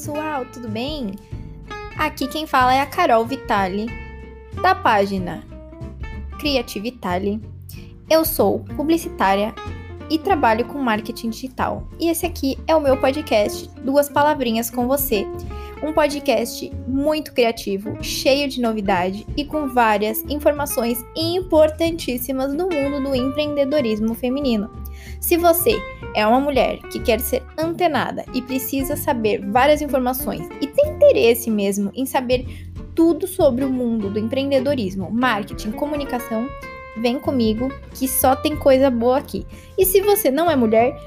pessoal, tudo bem? Aqui quem fala é a Carol Vitali, da página Criativitali. Eu sou publicitária e trabalho com marketing digital. E esse aqui é o meu podcast Duas Palavrinhas com Você. Um podcast muito criativo, cheio de novidade e com várias informações importantíssimas no mundo do empreendedorismo feminino. Se você é uma mulher que quer ser antenada e precisa saber várias informações e tem interesse mesmo em saber tudo sobre o mundo do empreendedorismo, marketing, comunicação, vem comigo que só tem coisa boa aqui. E se você não é mulher,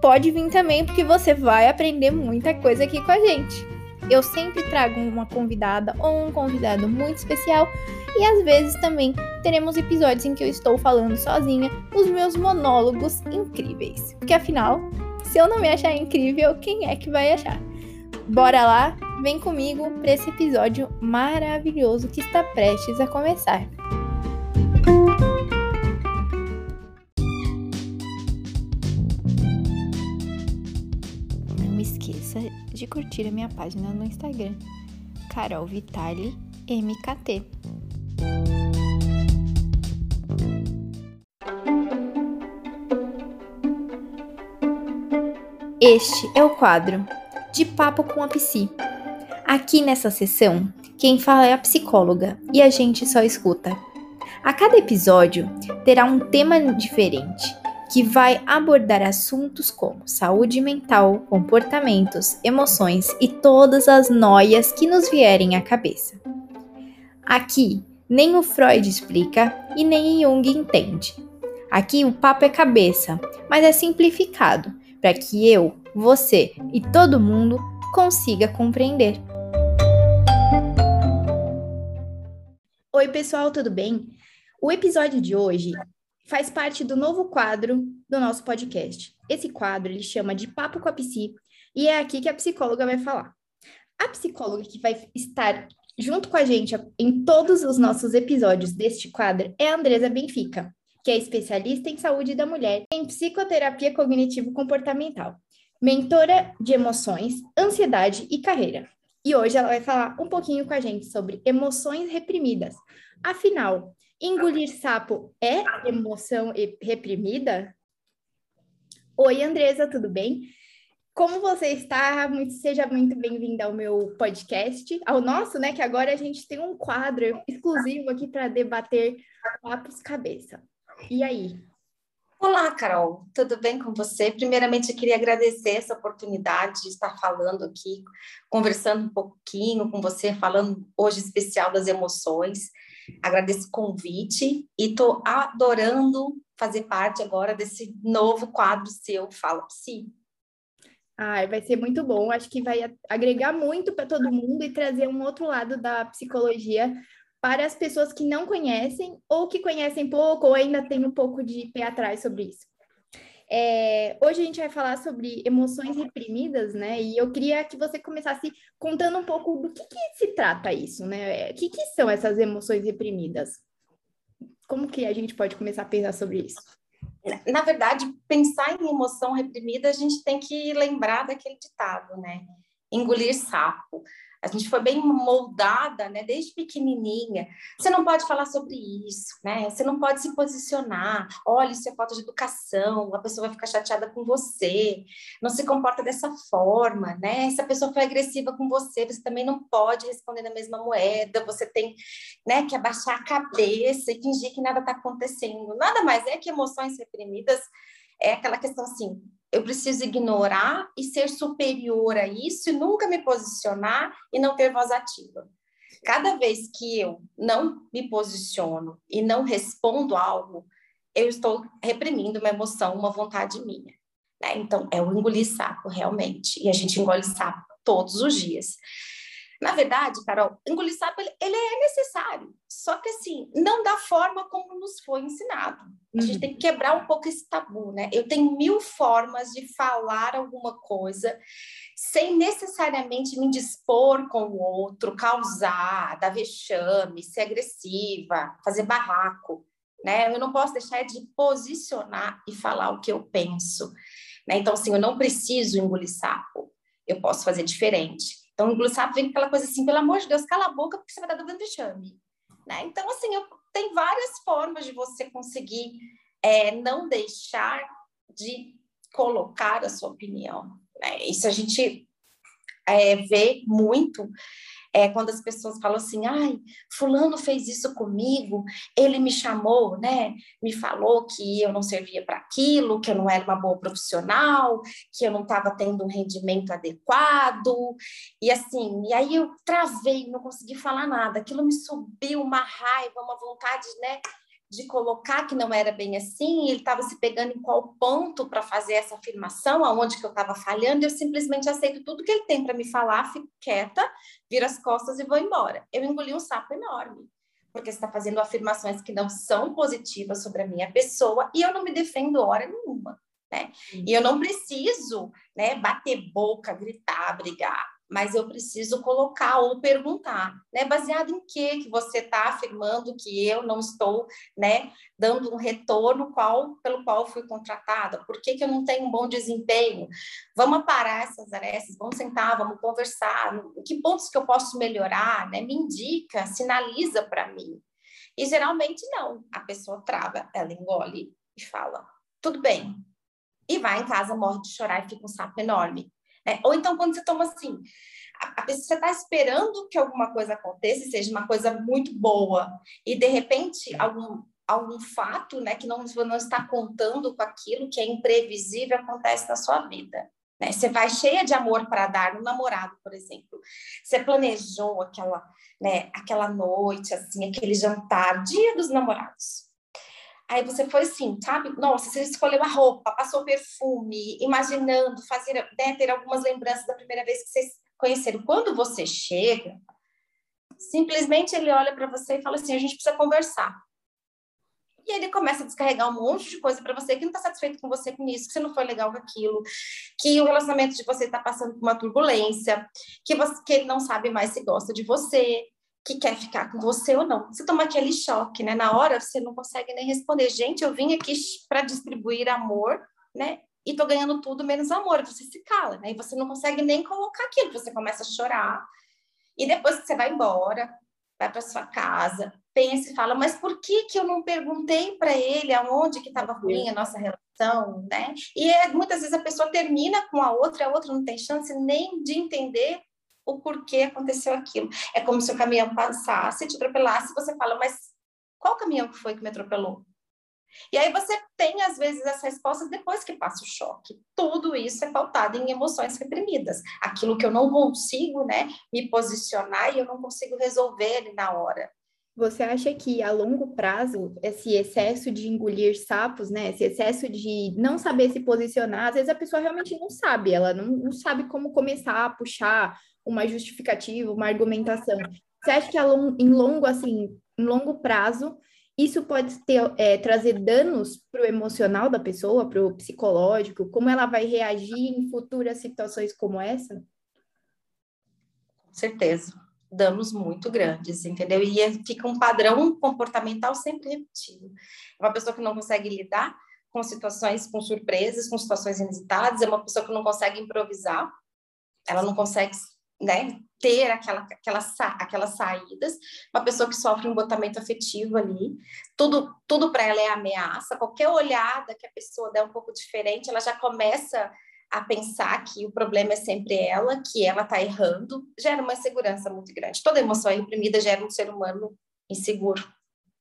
pode vir também porque você vai aprender muita coisa aqui com a gente. Eu sempre trago uma convidada ou um convidado muito especial e às vezes também teremos episódios em que eu estou falando sozinha os meus monólogos incríveis. Porque afinal, se eu não me achar incrível, quem é que vai achar? Bora lá, vem comigo para esse episódio maravilhoso que está prestes a começar. Esqueça de curtir a minha página no Instagram, Carol Vitali MKT. Este é o quadro De Papo com a Psi. Aqui nessa sessão, quem fala é a psicóloga e a gente só escuta. A cada episódio terá um tema diferente que vai abordar assuntos como saúde mental, comportamentos, emoções e todas as noias que nos vierem à cabeça. Aqui, nem o Freud explica e nem Jung entende. Aqui o papo é cabeça, mas é simplificado para que eu, você e todo mundo consiga compreender. Oi, pessoal, tudo bem? O episódio de hoje faz parte do novo quadro do nosso podcast. Esse quadro ele chama de Papo com a Psi e é aqui que a psicóloga vai falar. A psicóloga que vai estar junto com a gente em todos os nossos episódios deste quadro é a Andresa Benfica, que é especialista em saúde da mulher em psicoterapia cognitivo-comportamental, mentora de emoções, ansiedade e carreira. E hoje ela vai falar um pouquinho com a gente sobre emoções reprimidas. Afinal, engolir sapo é emoção reprimida? Oi, Andresa, tudo bem? Como você está? Seja muito bem-vinda ao meu podcast, ao nosso, né? Que agora a gente tem um quadro exclusivo aqui para debater papos cabeça. E aí? Olá, Carol, tudo bem com você? Primeiramente, eu queria agradecer essa oportunidade de estar falando aqui, conversando um pouquinho com você, falando hoje especial das emoções. Agradeço o convite e estou adorando fazer parte agora desse novo quadro seu, Fala Psi. Ah, vai ser muito bom. Acho que vai agregar muito para todo mundo e trazer um outro lado da psicologia para as pessoas que não conhecem ou que conhecem pouco ou ainda tem um pouco de pé atrás sobre isso. É, hoje a gente vai falar sobre emoções reprimidas, né? E eu queria que você começasse contando um pouco do que, que se trata isso, né? O que, que são essas emoções reprimidas? Como que a gente pode começar a pensar sobre isso? Na verdade, pensar em emoção reprimida, a gente tem que lembrar daquele ditado, né? Engolir sapo a gente foi bem moldada, né, desde pequenininha. Você não pode falar sobre isso, né? Você não pode se posicionar. Olha, isso é falta de educação. A pessoa vai ficar chateada com você. Não se comporta dessa forma, né? Se a pessoa foi agressiva com você, você também não pode responder na mesma moeda. Você tem, né, que abaixar a cabeça e fingir que nada está acontecendo. Nada mais é que emoções reprimidas. É aquela questão assim, eu preciso ignorar e ser superior a isso e nunca me posicionar e não ter voz ativa. Cada vez que eu não me posiciono e não respondo algo, eu estou reprimindo uma emoção, uma vontade minha. Né? Então, é o engolir sapo, realmente. E a gente engole sapo todos os dias. Na verdade, Carol, engolir sapo ele, é necessário, só que assim, não da forma como nos foi ensinado. A gente uhum. tem que quebrar um pouco esse tabu, né? Eu tenho mil formas de falar alguma coisa sem necessariamente me dispor com o outro, causar, dar vexame, ser agressiva, fazer barraco, né? Eu não posso deixar de posicionar e falar o que eu penso, né? Então, assim, eu não preciso engolir sapo eu posso fazer diferente. Então, engolir sapo vem aquela coisa assim, pelo amor de Deus, cala a boca porque você vai estar dando vexame. Né? Então, assim, eu, tem várias formas de você conseguir é, não deixar de colocar a sua opinião. Né? Isso a gente é, vê muito é, quando as pessoas falam assim, ai, fulano fez isso comigo, ele me chamou, né? Me falou que eu não servia para aquilo, que eu não era uma boa profissional, que eu não estava tendo um rendimento adequado, e assim, e aí eu travei, não consegui falar nada, aquilo me subiu uma raiva, uma vontade, né? De colocar que não era bem assim, ele estava se pegando em qual ponto para fazer essa afirmação, aonde que eu estava falhando, eu simplesmente aceito tudo que ele tem para me falar, fico quieta, viro as costas e vou embora. Eu engoli um sapo enorme, porque está fazendo afirmações que não são positivas sobre a minha pessoa e eu não me defendo hora nenhuma. Né? E eu não preciso né, bater boca, gritar, brigar mas eu preciso colocar ou perguntar, né? Baseado em que que você está afirmando que eu não estou, né, dando um retorno qual pelo qual fui contratada? Por que, que eu não tenho um bom desempenho? Vamos parar essas arestas, vamos sentar, vamos conversar. Que pontos que eu posso melhorar, né? Me indica, sinaliza para mim. E geralmente não, a pessoa trava, ela engole e fala: tudo bem. E vai em casa, morre de chorar e fica um sapo enorme. Né? Ou então, quando você toma assim, a, pessoa você está esperando que alguma coisa aconteça, seja uma coisa muito boa, e de repente algum, algum fato né, que não, não está contando com aquilo que é imprevisível acontece na sua vida. Né? Você vai cheia de amor para dar no namorado, por exemplo. Você planejou aquela, né, aquela noite, assim, aquele jantar, dia dos namorados. Aí você foi assim, sabe? Nossa, você escolheu a roupa, passou perfume, imaginando, fazer, né, ter algumas lembranças da primeira vez que vocês conheceram. Quando você chega, simplesmente ele olha para você e fala assim: a gente precisa conversar. E ele começa a descarregar um monte de coisa para você que não está satisfeito com você com isso, que você não foi legal com aquilo, que o relacionamento de você está passando por uma turbulência, que, você, que ele não sabe mais se gosta de você, que quer ficar com você ou não. Você toma aquele choque, né? Na hora você não consegue nem responder. Gente, eu vim aqui para distribuir amor, né? E tô ganhando tudo menos amor. Você se cala, né? E você não consegue nem colocar aquilo. Você começa a chorar. E depois que você vai embora, vai para sua casa, pensa e fala: mas por que que eu não perguntei para ele aonde que estava ruim a nossa relação, né? E é, muitas vezes a pessoa termina com a outra, a outra não tem chance nem de entender o porquê aconteceu aquilo. É como se o caminhão passasse, te atropelasse, você fala, mas qual caminhão que foi que me atropelou? E aí você tem, às vezes, as respostas depois que passa o choque. Tudo isso é pautado em emoções reprimidas. Aquilo que eu não consigo, né, me posicionar e eu não consigo resolver ali na hora. Você acha que a longo prazo, esse excesso de engolir sapos, né, esse excesso de não saber se posicionar, às vezes a pessoa realmente não sabe, ela não, não sabe como começar a puxar uma justificativa, uma argumentação. Você acha que long, em longo, assim, em longo prazo, isso pode ter, é, trazer danos para o emocional da pessoa, para o psicológico? Como ela vai reagir em futuras situações como essa? Com certeza. Danos muito grandes, entendeu? E é, fica um padrão comportamental sempre repetido. É uma pessoa que não consegue lidar com situações, com surpresas, com situações inusitadas, é uma pessoa que não consegue improvisar, ela não consegue né, ter aquela, aquela, aquelas saídas, uma pessoa que sofre um botamento afetivo ali, tudo, tudo para ela é ameaça, qualquer olhada que a pessoa der um pouco diferente, ela já começa a pensar que o problema é sempre ela, que ela está errando, gera uma insegurança muito grande. Toda emoção reprimida gera um ser humano inseguro.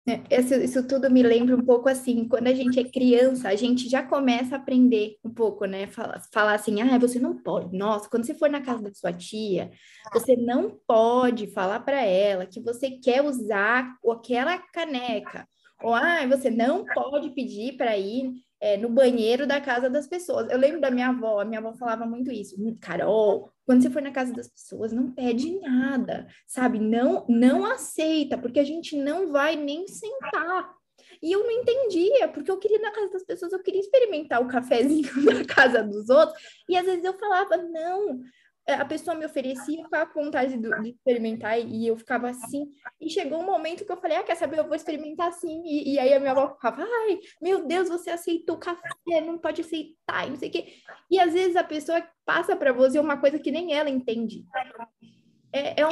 É, isso, isso, tudo me lembra um pouco assim, quando a gente é criança, a gente já começa a aprender um pouco, né? Falar, falar assim, ah, você não pode. Nossa, quando você for na casa da sua tia, você não pode falar para ela que você quer usar aquela caneca. Ou, ah, você não pode pedir para ir é, no banheiro da casa das pessoas. Eu lembro da minha avó, a minha avó falava muito isso. Carol, quando você for na casa das pessoas, não pede nada, sabe? Não, não aceita, porque a gente não vai nem sentar. E eu não entendia, porque eu queria ir na casa das pessoas, eu queria experimentar o cafezinho na casa dos outros. E às vezes eu falava, não, a pessoa me oferecia, ficava com vontade de, de, experimentar e eu ficava assim. E chegou um momento que eu falei, ah, quer saber, eu vou experimentar assim. E, e aí a minha avó ficava, ai, meu Deus, você aceitou café, não pode aceitar, não sei o quê. E às vezes a pessoa passa para você uma coisa que nem ela entende. É, é, um,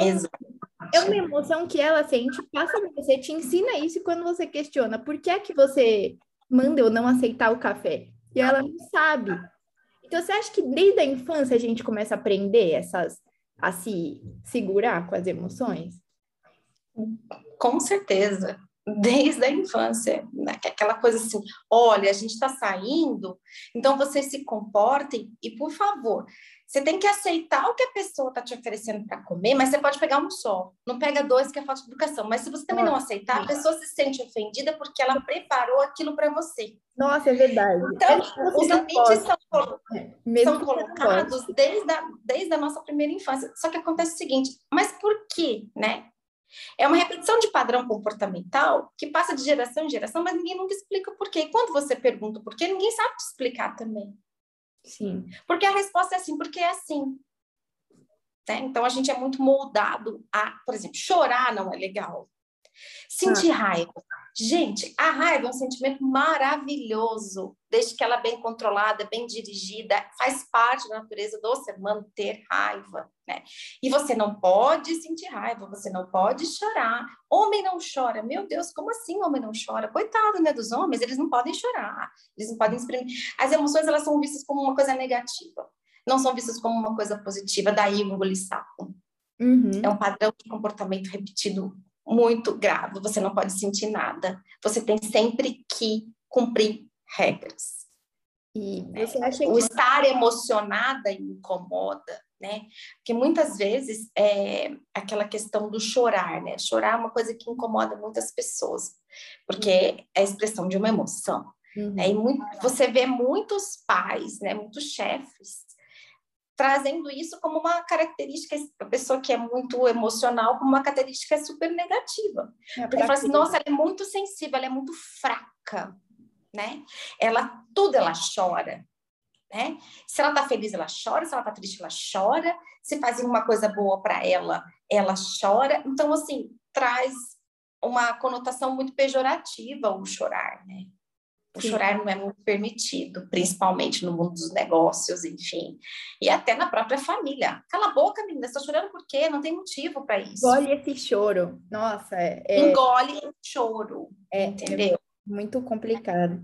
é uma emoção que ela sente, passa para você, te ensina isso quando você questiona por que é que você manda eu não aceitar o café. E ela não sabe. Então, você acha que desde a infância a gente começa a aprender essas, a se segurar com as emoções? Com certeza, desde a infância, né? aquela coisa assim, olha, a gente está saindo, então vocês se comportem e, por favor, você tem que aceitar o que a pessoa está te oferecendo para comer, mas você pode pegar um só. Não pega dois, que é falta de educação. Mas se você também não aceitar, a pessoa se sente ofendida porque ela preparou aquilo para você. Nossa, é verdade. Então, os limites são, é, são colocados desde a, desde a nossa primeira infância. Só que acontece o seguinte, mas por quê, né? É uma repetição de padrão comportamental que passa de geração em geração, mas ninguém nunca explica por quê. E quando você pergunta por quê, ninguém sabe te explicar também. Sim. Porque a resposta é assim, porque é assim. Né? Então a gente é muito moldado a, por exemplo, chorar não é legal. Sentir ah. raiva. Gente, a raiva é um sentimento maravilhoso, desde que ela é bem controlada, bem dirigida, faz parte da natureza do ser humano ter raiva, né? E você não pode sentir raiva, você não pode chorar. Homem não chora. Meu Deus, como assim homem não chora? Coitado, né, dos homens, eles não podem chorar, eles não podem exprimir. As emoções, elas são vistas como uma coisa negativa, não são vistas como uma coisa positiva, daí o engolir sapo. Uhum. É um padrão de comportamento repetido muito grave, você não pode sentir nada. Você tem sempre que cumprir regras. E que... O estar emocionada incomoda, né? Porque muitas vezes é aquela questão do chorar, né? Chorar é uma coisa que incomoda muitas pessoas, porque uhum. é a expressão de uma emoção. Uhum. Né? E muito, você vê muitos pais, né? Muitos chefes trazendo isso como uma característica, a pessoa que é muito emocional, como uma característica super negativa. É Porque fala assim, nossa, ela é muito sensível, ela é muito fraca, né? Ela, tudo ela chora, né? Se ela tá feliz, ela chora, se ela tá triste, ela chora, se faz uma coisa boa para ela, ela chora. Então, assim, traz uma conotação muito pejorativa o chorar, né? O chorar não é muito permitido, principalmente no mundo dos negócios, enfim. E até na própria família. Cala a boca, menina, você está chorando por quê? Não tem motivo para isso. Engole esse choro. Nossa, é... Engole o choro, é, entendeu? É muito complicado.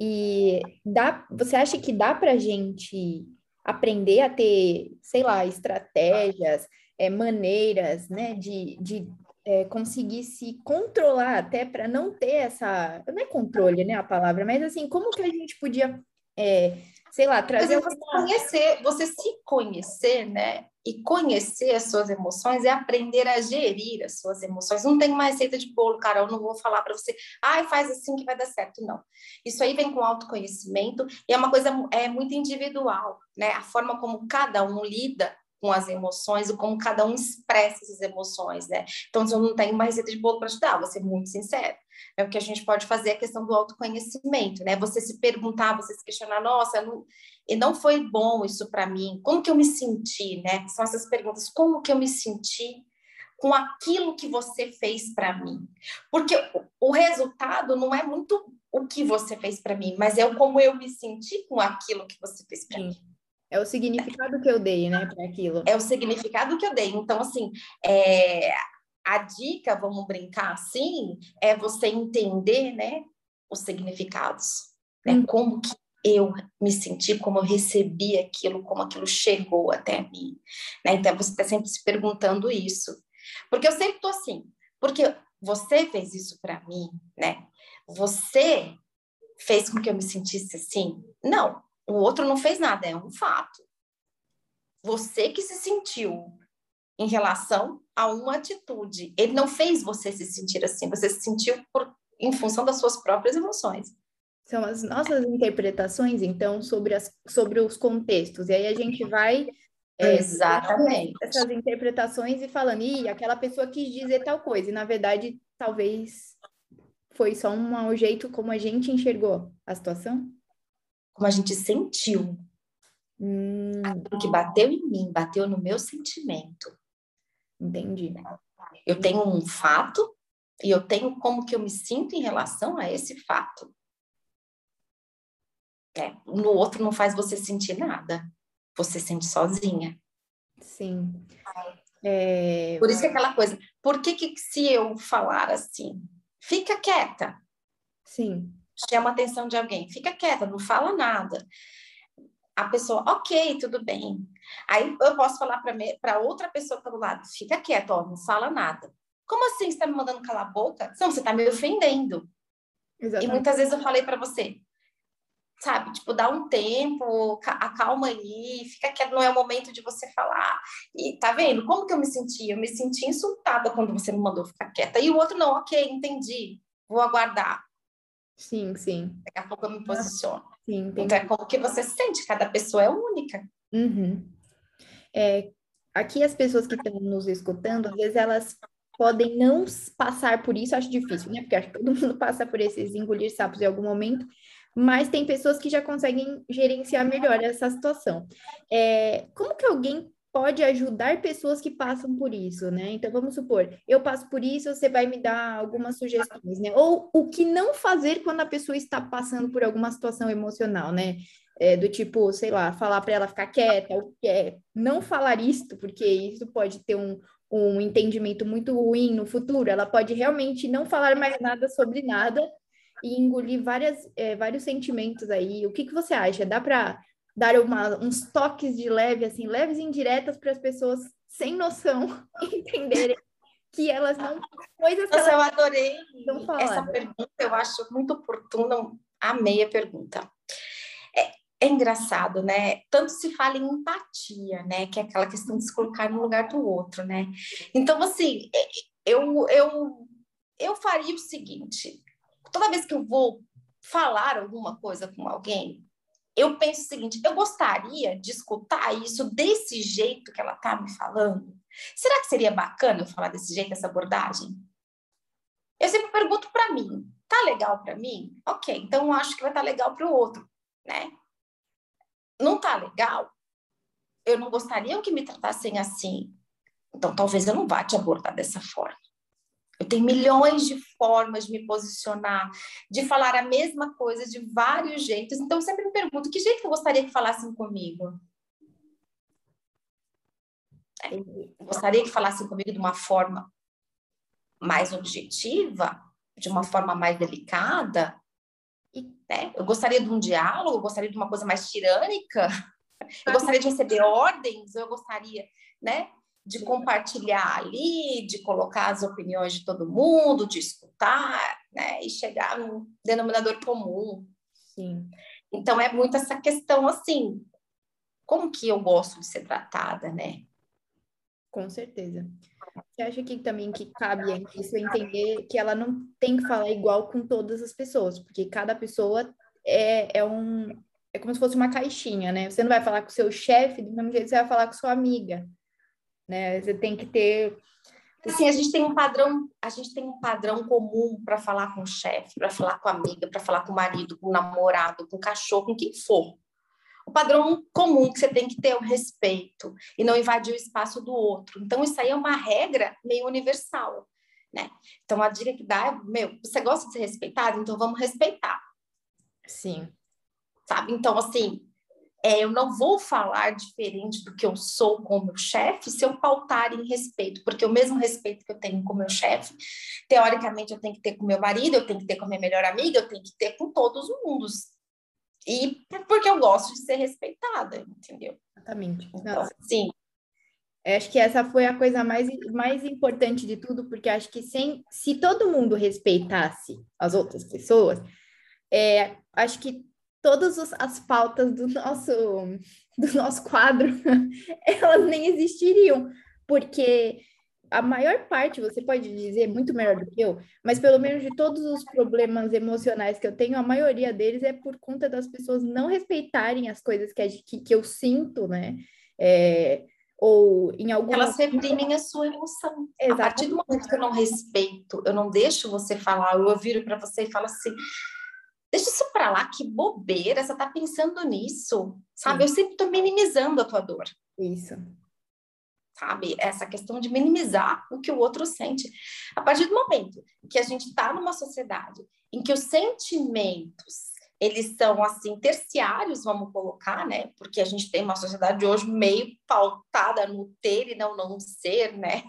E dá, você acha que dá para gente aprender a ter, sei lá, estratégias, é, maneiras, né, de, de é, conseguir se controlar até para não ter essa. Não é controle, né, a palavra, mas assim, como que a gente podia, é, sei lá, trazer. Mas você conhecer, você se conhecer, né? E conhecer as suas emoções é aprender a gerir as suas emoções. Não tem uma receita de bolo, cara. Eu não vou falar para você, ai, faz assim que vai dar certo. Não. Isso aí vem com autoconhecimento e é uma coisa é muito individual, né? A forma como cada um lida com as emoções e como cada um expressa essas emoções, né? Então, eu não tenho uma receita de bolo para te dar, vou ser muito sincero. É o que a gente pode fazer a questão do autoconhecimento, né? Você se perguntar, você se questionar, nossa, não, e não foi bom isso para mim, como que eu me senti, né? São essas perguntas, como que eu me senti com aquilo que você fez para mim? Porque o, o resultado não é muito o que você fez para mim, mas é o como eu me senti com aquilo que você fez para mim. É o significado que eu dei, né, para aquilo. É o significado que eu dei. Então, assim, é, a dica, vamos brincar assim, é você entender, né, os significados, né, hum. como que eu me senti, como eu recebi aquilo, como aquilo chegou até mim, né? Então, você está sempre se perguntando isso. Porque eu sempre tô assim, porque você fez isso para mim, né? Você fez com que eu me sentisse assim? Não, o outro não fez nada, é um fato. Você que se sentiu em relação a uma atitude. Ele não fez você se sentir assim, você se sentiu por, em função das suas próprias emoções. São as nossas interpretações, então, sobre, as, sobre os contextos. E aí a gente vai. É, Exatamente. Essas interpretações e falando, ih, aquela pessoa quis dizer tal coisa, e na verdade, talvez foi só um, um jeito como a gente enxergou a situação como a gente sentiu. Hum. Aquilo que bateu em mim, bateu no meu sentimento. Entendi. Eu tenho um fato e eu tenho como que eu me sinto em relação a esse fato. É, no outro não faz você sentir nada. Você sente sozinha. Sim. É... Por isso que é aquela coisa, por que, que se eu falar assim, fica quieta? Sim. Chama a atenção de alguém, fica quieta, não fala nada. A pessoa, ok, tudo bem. Aí eu posso falar para outra pessoa do lado, fica quieta, ó, não fala nada. Como assim você está me mandando calar a boca? Não, você está me ofendendo. Exatamente. E muitas vezes eu falei para você, sabe? Tipo, dá um tempo, acalma aí, fica quieto, não é o momento de você falar. E tá vendo? Como que eu me senti? Eu me senti insultada quando você me mandou ficar quieta. E o outro, não, ok, entendi, vou aguardar. Sim, sim. Daqui a pouco eu me posiciono. Sim, entendi. Então é como que você sente, cada pessoa é única. Uhum. É, aqui as pessoas que estão nos escutando, às vezes elas podem não passar por isso, acho difícil, né? Porque acho que todo mundo passa por esses engolir sapos em algum momento, mas tem pessoas que já conseguem gerenciar melhor essa situação. É, como que alguém pode ajudar pessoas que passam por isso, né? Então, vamos supor, eu passo por isso, você vai me dar algumas sugestões, né? Ou o que não fazer quando a pessoa está passando por alguma situação emocional, né? É, do tipo, sei lá, falar para ela ficar quieta, ou é, não falar isto, porque isso pode ter um, um entendimento muito ruim no futuro, ela pode realmente não falar mais nada sobre nada e engolir várias, é, vários sentimentos aí. O que, que você acha? Dá para dar uma, uns toques de leve, assim, leves e indiretas para as pessoas sem noção entenderem que elas não. Coisas Nossa, eu adorei essa pergunta, eu acho muito oportuna, amei a pergunta. É, é engraçado, né? Tanto se fala em empatia, né? Que é aquela questão de se colocar no lugar do outro, né? Então, assim, é, eu, eu, eu faria o seguinte: toda vez que eu vou falar alguma coisa com alguém, eu penso o seguinte: eu gostaria de escutar isso desse jeito que ela está me falando. Será que seria bacana eu falar desse jeito, essa abordagem? Eu sempre pergunto para mim: tá legal para mim? Ok, então eu acho que vai estar tá legal para o outro, né? Não tá legal? Eu não gostaria que me tratassem assim. Então talvez eu não vá te abordar dessa forma. Eu tenho milhões de formas de me posicionar, de falar a mesma coisa de vários jeitos. Então, eu sempre me pergunto: que jeito eu gostaria que falassem comigo? É, gostaria que falassem comigo de uma forma mais objetiva, de uma forma mais delicada. Né? Eu gostaria de um diálogo, eu gostaria de uma coisa mais tirânica. Eu gostaria de receber ordens, eu gostaria, né? De compartilhar ali, de colocar as opiniões de todo mundo, de escutar, né, e chegar num denominador comum. Sim. Então é muito essa questão assim, como que eu gosto de ser tratada, né? Com certeza. Você acha que também que cabe isso entender que ela não tem que falar igual com todas as pessoas, porque cada pessoa é, é um é como se fosse uma caixinha, né? Você não vai falar com o seu chefe do mesmo jeito que você vai falar com sua amiga né? Você tem que ter assim, a gente tem um padrão, a gente tem um padrão comum para falar com o chefe, para falar com a amiga, para falar com o marido, com o namorado, com o cachorro, com quem for. O padrão comum que você tem que ter é o respeito e não invadir o espaço do outro. Então isso aí é uma regra meio universal, né? Então a dica que dá é, meu, você gosta de ser respeitado, então vamos respeitar. Sim. Sabe? Então assim, é, eu não vou falar diferente do que eu sou com o meu chefe se eu pautar em respeito, porque o mesmo respeito que eu tenho com o meu chefe, teoricamente eu tenho que ter com meu marido, eu tenho que ter com a minha melhor amiga, eu tenho que ter com todos os mundos. E porque eu gosto de ser respeitada, entendeu? Exatamente. Então, sim. Acho que essa foi a coisa mais, mais importante de tudo, porque acho que sem, se todo mundo respeitasse as outras pessoas, é, acho que todas as pautas do nosso, do nosso quadro, elas nem existiriam, porque a maior parte, você pode dizer muito melhor do que eu, mas pelo menos de todos os problemas emocionais que eu tenho, a maioria deles é por conta das pessoas não respeitarem as coisas que, que, que eu sinto, né? É, ou em algum Elas reprimem a sua emoção. Exatamente. A partir do momento que eu não respeito, eu não deixo você falar, eu viro para você e falo assim: Deixa isso para lá, que bobeira, você tá pensando nisso, sabe? Sim. Eu sempre tô minimizando a tua dor. Isso. Sabe? Essa questão de minimizar o que o outro sente. A partir do momento que a gente está numa sociedade em que os sentimentos eles são assim terciários, vamos colocar, né? Porque a gente tem uma sociedade hoje meio pautada no ter e não não ser, né?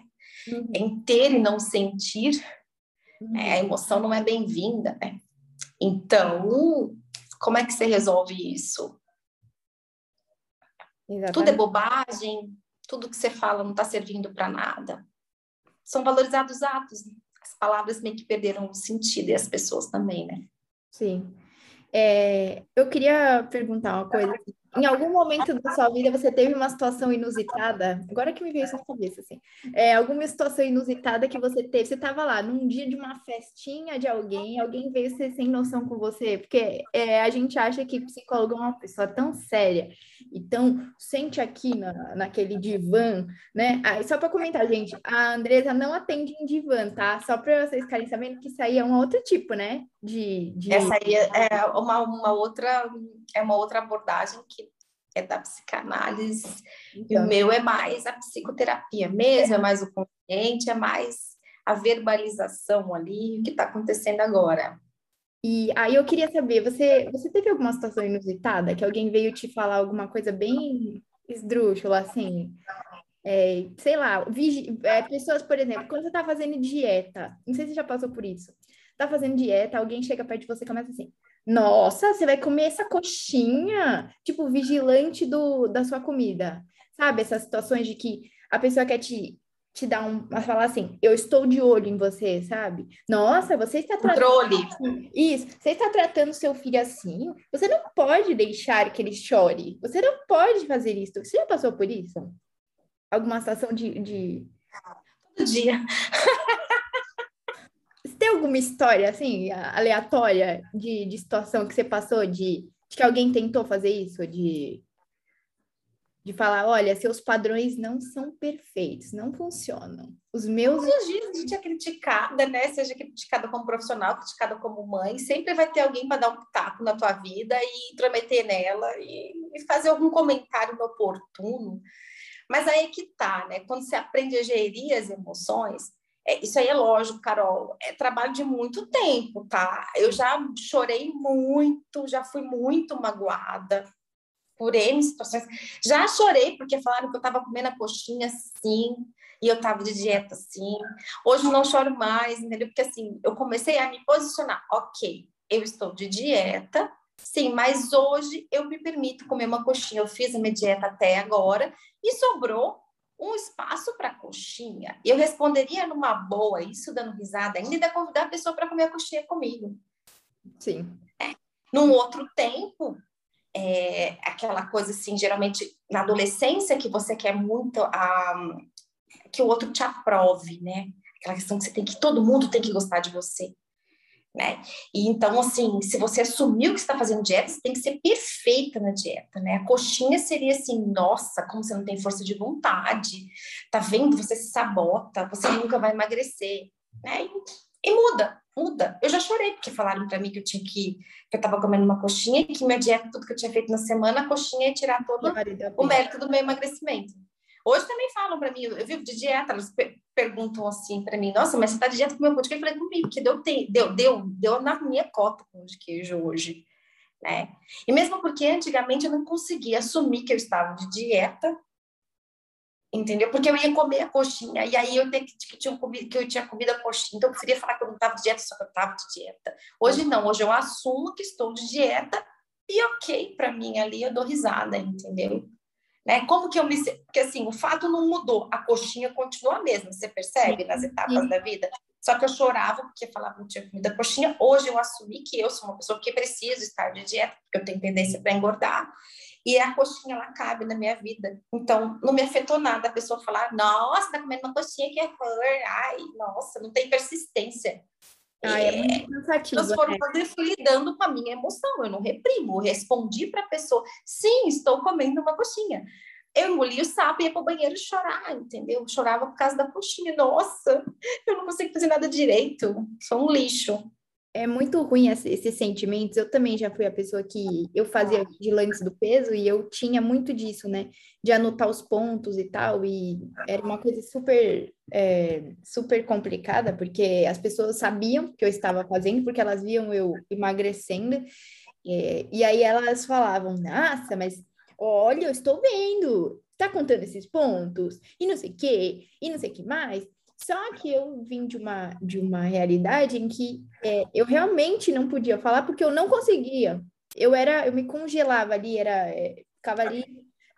Uhum. Em ter e não sentir. Uhum. É, a emoção não é bem-vinda, né? Então, como é que você resolve isso? Exatamente. Tudo é bobagem, tudo que você fala não está servindo para nada. São valorizados atos, né? as palavras meio que perderam o sentido e as pessoas também, né? Sim. É, eu queria perguntar uma coisa. Em algum momento da sua vida você teve uma situação inusitada? Agora que me veio isso na cabeça, assim. É, alguma situação inusitada que você teve? Você estava lá num dia de uma festinha de alguém, alguém veio ser sem noção com você? Porque é, a gente acha que psicólogo é uma pessoa tão séria. Então, sente aqui na, naquele divã, né? Ah, só para comentar, gente, a Andresa não atende em divã, tá? Só para vocês ficarem sabendo que isso aí é um outro tipo, né? De, de... Essa aí é, é uma, uma outra é uma outra abordagem que é da psicanálise, então. e o então. meu é mais a psicoterapia mesmo, é, é mais o consciente, é mais a verbalização ali, o que está acontecendo agora. E aí eu queria saber, você, você teve alguma situação inusitada, que alguém veio te falar alguma coisa bem esdrúxula, assim? É, sei lá, é, pessoas, por exemplo, quando você está fazendo dieta, não sei se você já passou por isso, está fazendo dieta, alguém chega perto de você e começa assim, nossa, você vai comer essa coxinha? Tipo, vigilante do, da sua comida. Sabe? Essas situações de que a pessoa quer te, te dar um. falar assim, eu estou de olho em você, sabe? Nossa, você está tratando. Controle. Isso, você está tratando seu filho assim. Você não pode deixar que ele chore. Você não pode fazer isso. Você já passou por isso? Alguma situação de. de... Todo dia. tem alguma história, assim, aleatória de, de situação que você passou, de, de que alguém tentou fazer isso? De, de falar, olha, seus padrões não são perfeitos, não funcionam. Os meus... Todos os dias a gente é criticada, né? Seja criticada como profissional, criticada como mãe, sempre vai ter alguém para dar um taco na tua vida e intrometer nela e, e fazer algum comentário inoportuno. Mas aí é que tá, né? Quando você aprende a gerir as emoções, é, isso aí é lógico, Carol, é trabalho de muito tempo, tá? Eu já chorei muito, já fui muito magoada por N situações. Já chorei porque falaram que eu estava comendo a coxinha sim, e eu estava de dieta sim. Hoje não choro mais, entendeu? Porque assim, eu comecei a me posicionar. Ok, eu estou de dieta, sim, mas hoje eu me permito comer uma coxinha. Eu fiz a minha dieta até agora e sobrou um espaço para coxinha. Eu responderia numa boa, isso dando risada, ainda ainda convidar a pessoa para comer a coxinha comigo. Sim. É. Num outro tempo, é, aquela coisa assim, geralmente na adolescência, que você quer muito a, que o outro te aprove, né? Aquela questão que você tem que todo mundo tem que gostar de você né? E então, assim, se você assumiu que está fazendo dieta, você tem que ser perfeita na dieta, né? A coxinha seria assim, nossa, como você não tem força de vontade, tá vendo? Você se sabota, você nunca vai emagrecer, né? E, e muda, muda. Eu já chorei porque falaram para mim que eu tinha que, que eu estava comendo uma coxinha e que minha dieta, tudo que eu tinha feito na semana, a coxinha ia tirar todo o mérito do meu emagrecimento. Hoje também falam para mim, eu vivo de dieta, elas perguntam assim para mim, nossa, mas você está de dieta com meu pão de queijo? Eu falei, comigo, que deu, deu, deu, deu na minha cota pão de queijo hoje, né? E mesmo porque antigamente eu não conseguia assumir que eu estava de dieta, entendeu? Porque eu ia comer a coxinha, e aí eu que, que, tinha comido, que eu tinha comido a coxinha, então eu preferia falar que eu não estava de dieta, só que eu estava de dieta. Hoje não, hoje eu assumo que estou de dieta, e ok, para mim ali eu dou risada, entendeu? Né? Como que eu me. Porque assim, o fato não mudou, a coxinha continua a mesma, você percebe nas etapas Sim. da vida? Só que eu chorava porque falava que não tinha comida coxinha. Hoje eu assumi que eu sou uma pessoa que preciso estar de dieta, porque eu tenho tendência para engordar. E a coxinha, ela cabe na minha vida. Então, não me afetou nada a pessoa falar, nossa, tá comendo uma coxinha que é flor. Ai, nossa, não tem persistência. Ah, é, muito cansativo. Transformando né? e fui lidando com a minha emoção. Eu não reprimo, respondi para a pessoa: sim, estou comendo uma coxinha. Eu engoli o sapo e ia para o banheiro chorar, entendeu? Eu chorava por causa da coxinha. Nossa, eu não consigo fazer nada direito. Sou um lixo. É muito ruim esse, esses sentimentos. Eu também já fui a pessoa que eu fazia vigilantes do peso e eu tinha muito disso, né? De anotar os pontos e tal. E era uma coisa super, é, super complicada, porque as pessoas sabiam que eu estava fazendo, porque elas viam eu emagrecendo. É, e aí elas falavam, nossa, mas olha, eu estou vendo, tá contando esses pontos, e não sei o quê, e não sei o que mais. Só que eu vim de uma, de uma realidade em que é, eu realmente não podia falar porque eu não conseguia. Eu era, eu me congelava ali, era, é, ficava ali,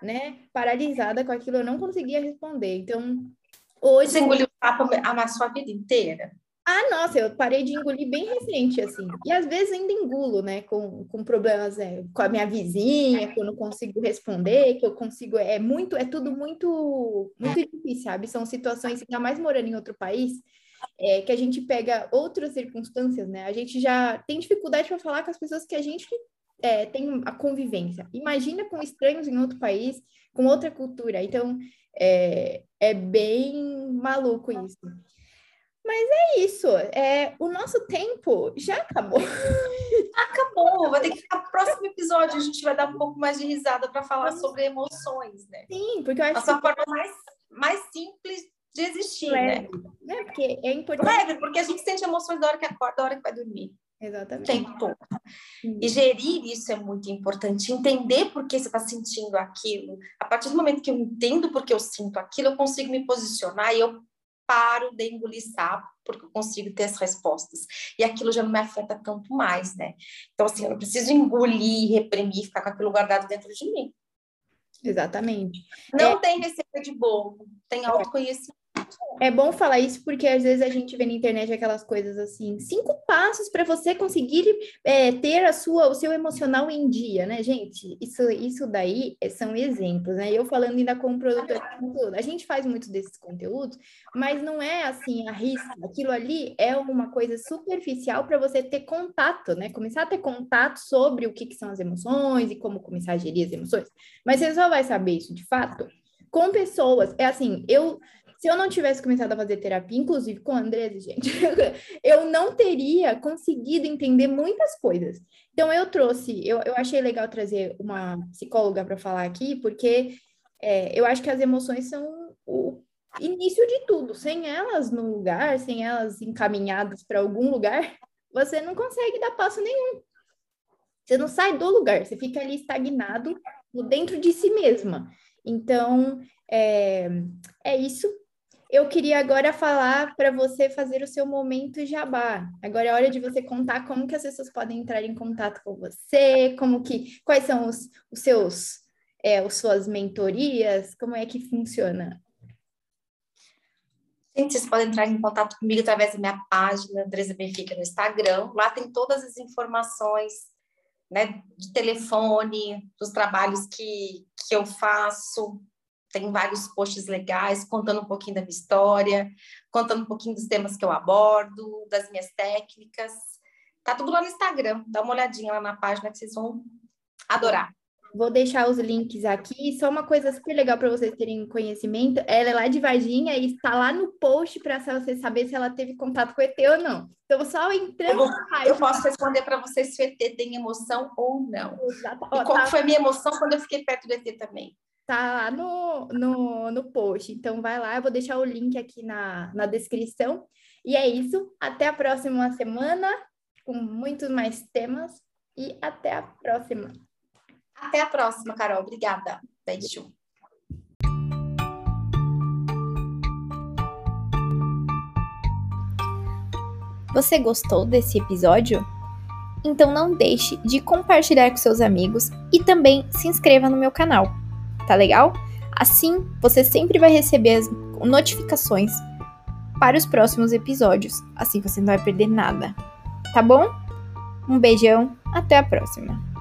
né, paralisada com aquilo, eu não conseguia responder. Então, hoje. Você engoliu o papo a sua vida inteira? Ah, nossa, eu parei de engolir bem recente, assim. E às vezes ainda engulo, né? Com, com problemas é, com a minha vizinha, que eu não consigo responder, que eu consigo. É muito, é tudo muito, muito difícil, sabe? São situações, ainda mais morando em outro país, é, que a gente pega outras circunstâncias, né? A gente já tem dificuldade para falar com as pessoas que a gente é, tem a convivência. Imagina com estranhos em outro país, com outra cultura. Então, é, é bem maluco isso. Mas é isso. É, o nosso tempo já acabou. Acabou. Vai ter que ficar pro próximo episódio. A gente vai dar um pouco mais de risada para falar sobre emoções, né? Sim, porque eu acho Nossa que... forma mais, mais simples de existir, Leve. né? É, porque é importante. Leve, porque a gente sente emoções da hora que acorda, da hora que vai dormir. Exatamente. O tempo todo. E gerir isso é muito importante. Entender por que você está sentindo aquilo. A partir do momento que eu entendo por que eu sinto aquilo, eu consigo me posicionar e eu paro de engolir sapo, porque eu consigo ter as respostas. E aquilo já não me afeta tanto mais, né? Então, assim, eu não preciso engolir, reprimir, ficar com aquilo guardado dentro de mim. Exatamente. Não é... tem receita de bolo, tem é. autoconhecimento. É bom falar isso porque às vezes a gente vê na internet aquelas coisas assim, cinco passos para você conseguir é, ter a sua, o seu emocional em dia, né, gente? Isso, isso daí são exemplos, né? Eu falando ainda como produtora de conteúdo, a gente faz muito desses conteúdos, mas não é assim a risca. Aquilo ali é uma coisa superficial para você ter contato, né? Começar a ter contato sobre o que, que são as emoções e como começar a gerir as emoções. Mas você só vai saber isso de fato com pessoas. É assim, eu se eu não tivesse começado a fazer terapia, inclusive com a Andresa, gente, eu não teria conseguido entender muitas coisas. Então, eu trouxe, eu, eu achei legal trazer uma psicóloga para falar aqui, porque é, eu acho que as emoções são o início de tudo. Sem elas no lugar, sem elas encaminhadas para algum lugar, você não consegue dar passo nenhum. Você não sai do lugar, você fica ali estagnado dentro de si mesma. Então, é, é isso. Eu queria agora falar para você fazer o seu momento jabá. Agora é hora de você contar como que as pessoas podem entrar em contato com você, como que, quais são os, os seus, é, as suas mentorias, como é que funciona. Gente, vocês podem entrar em contato comigo através da minha página, Andresa Benfica, no Instagram. Lá tem todas as informações, né, de telefone, dos trabalhos que, que eu faço, tem vários posts legais contando um pouquinho da minha história, contando um pouquinho dos temas que eu abordo, das minhas técnicas. Tá tudo lá no Instagram, dá uma olhadinha lá na página que vocês vão adorar. Vou deixar os links aqui. Só uma coisa super legal para vocês terem conhecimento: ela é lá de Varginha e está lá no post para você saber se ela teve contato com o ET ou não. Então, só entrando. Eu, vou, eu posso responder para vocês se o ET tem emoção ou não. Exato. E qual tá... foi a minha emoção quando eu fiquei perto do ET também tá lá no, no, no post. Então vai lá, eu vou deixar o link aqui na, na descrição. E é isso. Até a próxima semana com muitos mais temas. E até a próxima. Até a próxima, Carol. Obrigada. Beijo. Você gostou desse episódio? Então não deixe de compartilhar com seus amigos e também se inscreva no meu canal tá legal? Assim, você sempre vai receber as notificações para os próximos episódios, assim você não vai perder nada. Tá bom? Um beijão, até a próxima!